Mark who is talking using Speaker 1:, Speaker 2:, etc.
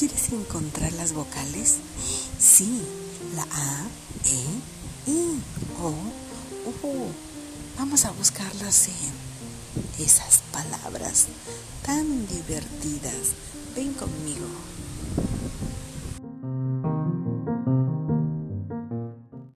Speaker 1: ¿Quieres encontrar las vocales? Sí, la A, E, I, O, U. Vamos a buscarlas en esas palabras tan divertidas. Ven conmigo.